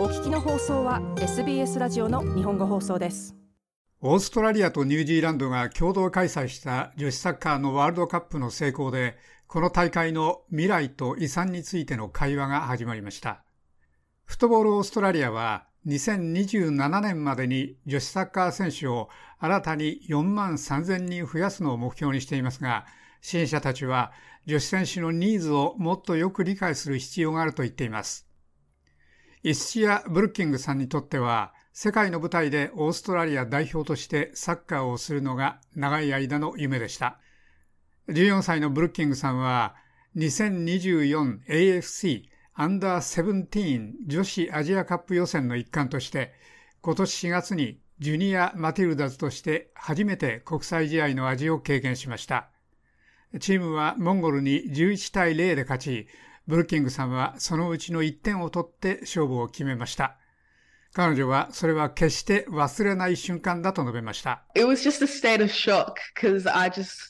お聞きの放送は SBS ラジオの日本語放送ですオーストラリアとニュージーランドが共同開催した女子サッカーのワールドカップの成功でこの大会の未来と遺産についての会話が始まりましたフットボールオーストラリアは2027年までに女子サッカー選手を新たに4万3000人増やすのを目標にしていますが支援者たちは女子選手のニーズをもっとよく理解する必要があると言っています。イスチア・ブルッキングさんにとっては、世界の舞台でオーストラリア代表としてサッカーをするのが長い間の夢でした。14歳のブルッキングさんは、2024AFC アンダーセブンティーン女子アジアカップ予選の一環として、今年4月にジュニア・マティルダズとして初めて国際試合の味を経験しました。チームはモンゴルに11対0で勝ち、ブルッキングさんはそのうちの1点を取って勝負を決めました。彼女はそれは決して忘れない瞬間だと述べました。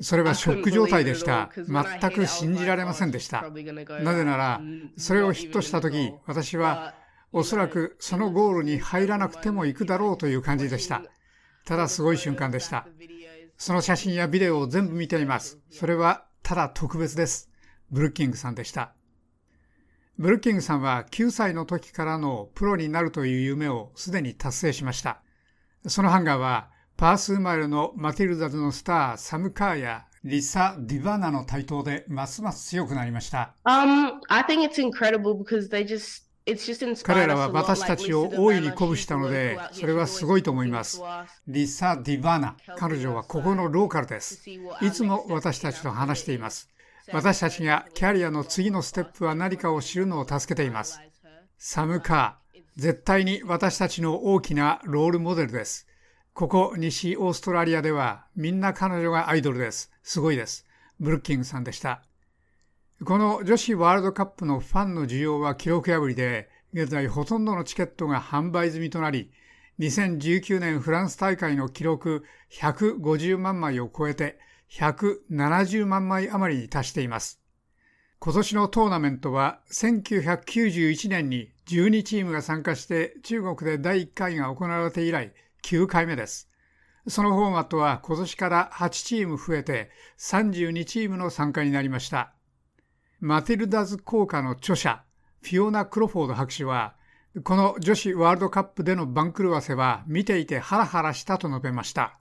それはショック状態でした。全く信じられませんでした。なぜなら、それをヒットした時、私はおそらくそのゴールに入らなくても行くだろうという感じでした。ただすごい瞬間でした。その写真やビデオを全部見ています。それはただ特別です。ブルッキングさんでした。ブルッキングさんは9歳の時からのプロになるという夢をすでに達成しました。そのハンガーはパース生まれのマティルダズのスターサム・カーやリサ・ディバナの台頭でますます強くなりました。Um, I think it's incredible because they just 彼らは私たちを大いに鼓舞したので、それはすごいと思います。リサ・ディバナ、彼女はここのローカルです。いつも私たちと話しています。私たちがキャリアの次のステップは何かを知るのを助けています。サム・カー、絶対に私たちの大きなロールモデルです。ここ西オーストラリアではみんな彼女がアイドルです。すごいです。ブルッキングさんでした。この女子ワールドカップのファンの需要は記録破りで、現在ほとんどのチケットが販売済みとなり、2019年フランス大会の記録150万枚を超えて170万枚余りに達しています。今年のトーナメントは1991年に12チームが参加して中国で第1回が行われて以来9回目です。そのフォーマットは今年から8チーム増えて32チームの参加になりました。マティルダズ効果の著者、フィオナ・クロフォード博士は、この女子ワールドカップでの番狂わせは見ていてハラハラしたと述べました。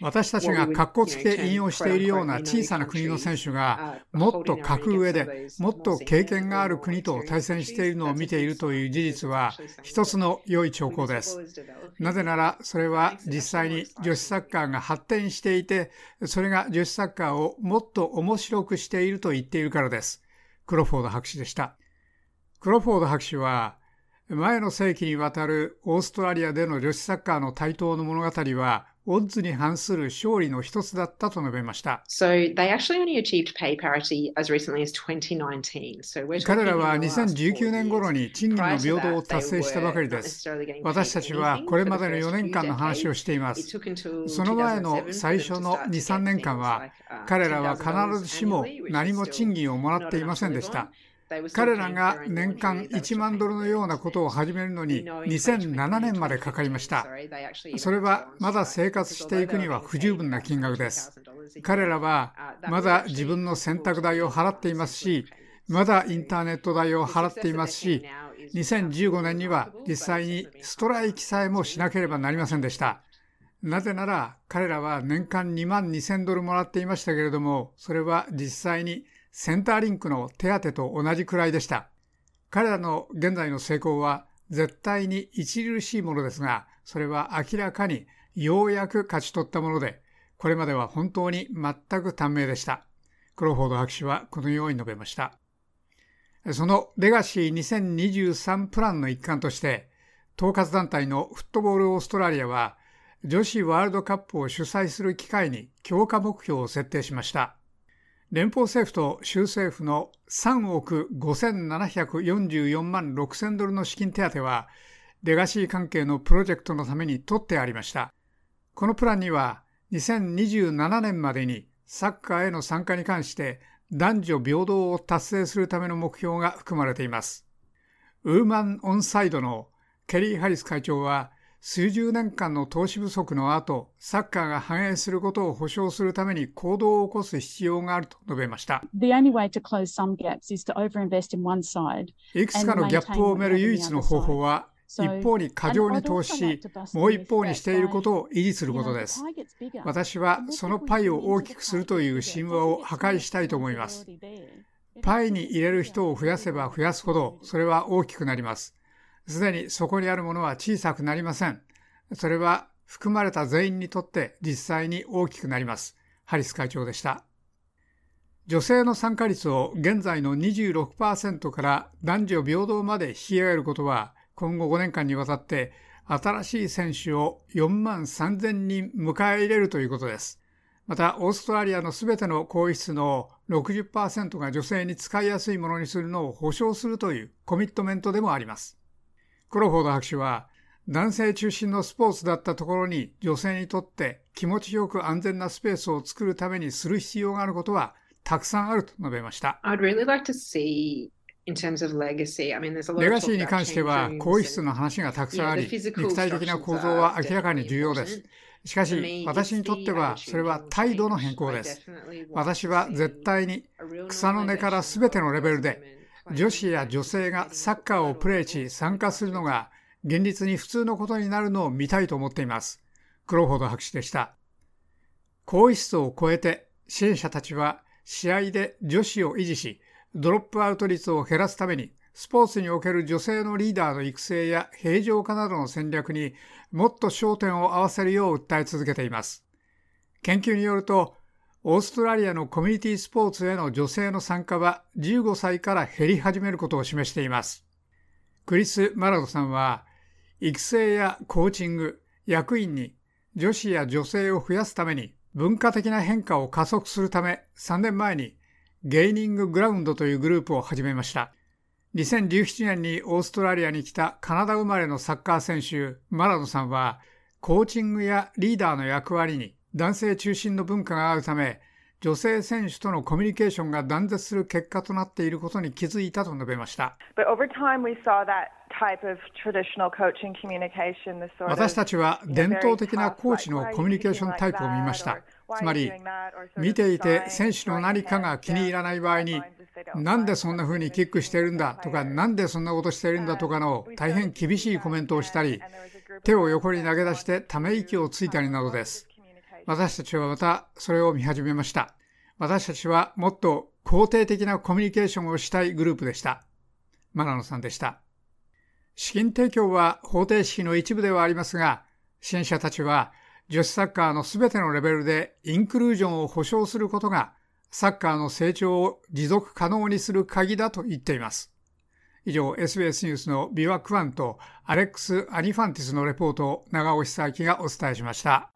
私たちが格好つけ引用しているような小さな国の選手がもっと格上でもっと経験がある国と対戦しているのを見ているという事実は一つの良い兆候です。なぜならそれは実際に女子サッカーが発展していてそれが女子サッカーをもっと面白くしていると言っているからです。クロフォード博士でした。クロフォード博士は前の世紀にわたるオーストラリアでの女子サッカーの台頭の物語は、オッズに反する勝利の一つだったと述べました。彼らは2019年頃に賃金の平等を達成したばかりです。私たちはこれまでの4年間の話をしています。その前の最初の2、3年間は、彼らは必ずしも何も賃金をもらっていませんでした。彼らが年間1万ドルのようなことを始めるのに2007年までかかりました。それはまだ生活していくには不十分な金額です。彼らはまだ自分の洗濯代を払っていますし、まだインターネット代を払っていますし、2015年には実際にストライキさえもしなければなりませんでした。なぜなら彼らは年間2万2000ドルもらっていましたけれども、それは実際にセンターリンクの手当と同じくらいでした。彼らの現在の成功は絶対に著しいものですが、それは明らかにようやく勝ち取ったもので、これまでは本当に全く短命でした。クロフォード博士はこのように述べました。そのレガシー2023プランの一環として、統括団体のフットボールオーストラリアは、女子ワールドカップを主催する機会に強化目標を設定しました。連邦政府と州政府の3億5744万6000ドルの資金手当は、レガシー関係のプロジェクトのために取ってありました。このプランには、2027年までにサッカーへの参加に関して男女平等を達成するための目標が含まれています。ウーマン・オンサイドのケリー・ハリス会長は、数十年間の投資不足の後、サッカーが繁栄することを保証するために行動を起こす必要があると述べました。いくつかのギャップを埋める唯一の方法は、一方に過剰に投資し、もう一方にしていることを維持することです。私はそのパイを大きくするという神話を破壊したいと思います。パイに入れる人を増やせば増やすほど、それは大きくなります。すでにそこにあるものは小さくなりません。それは含まれた全員にとって実際に大きくなります。ハリス会長でした。女性の参加率を現在の26%から男女平等まで引き上げることは今後5年間にわたって新しい選手を4万3000人迎え入れるということです。また、オーストラリアのすべての更衣室の60%が女性に使いやすいものにするのを保証するというコミットメントでもあります。クロフォード博士は、男性中心のスポーツだったところに女性にとって気持ちよく安全なスペースを作るためにする必要があることはたくさんあると述べました。レガシーに関しては、更衣室の話がたくさんあり、肉体的な構造は明らかに重要です。しかし、私にとっては、それは態度の変更です。私は絶対に草の根から全てのレベルで、女子や女性がサッカーをプレーし参加するのが現実に普通のことになるのを見たいと思っています。クロフォード博士でした。更衣室を超えて支援者たちは試合で女子を維持し、ドロップアウト率を減らすためにスポーツにおける女性のリーダーの育成や平常化などの戦略にもっと焦点を合わせるよう訴え続けています。研究によると、オーストラリアのコミュニティスポーツへの女性の参加は15歳から減り始めることを示しています。クリス・マラドさんは、育成やコーチング、役員に女子や女性を増やすために文化的な変化を加速するため3年前にゲイニンググラウンドというグループを始めました。2017年にオーストラリアに来たカナダ生まれのサッカー選手マラドさんはコーチングやリーダーの役割に男性中心の文化があるため、女性選手とのコミュニケーションが断絶する結果となっていることに気づいたと述べました。私たちは伝統的なコーチのコミュニケーションタイプを見ました。つまり、見ていて選手の何かが気に入らない場合に、なんでそんな風にキックしてるんだとか、なんでそんなことしてるんだとかの大変厳しいコメントをしたり、手を横に投げ出してため息をついたりなどです。私たちはまたそれを見始めました。私たちはもっと肯定的なコミュニケーションをしたいグループでした。マナノさんでした。資金提供は方程式の一部ではありますが、支援者たちは女子サッカーのすべてのレベルでインクルージョンを保障することがサッカーの成長を持続可能にする鍵だと言っています。以上、SBS ニュースのビワ・クワンとアレックス・アニファンティスのレポートを長尾久明がお伝えしました。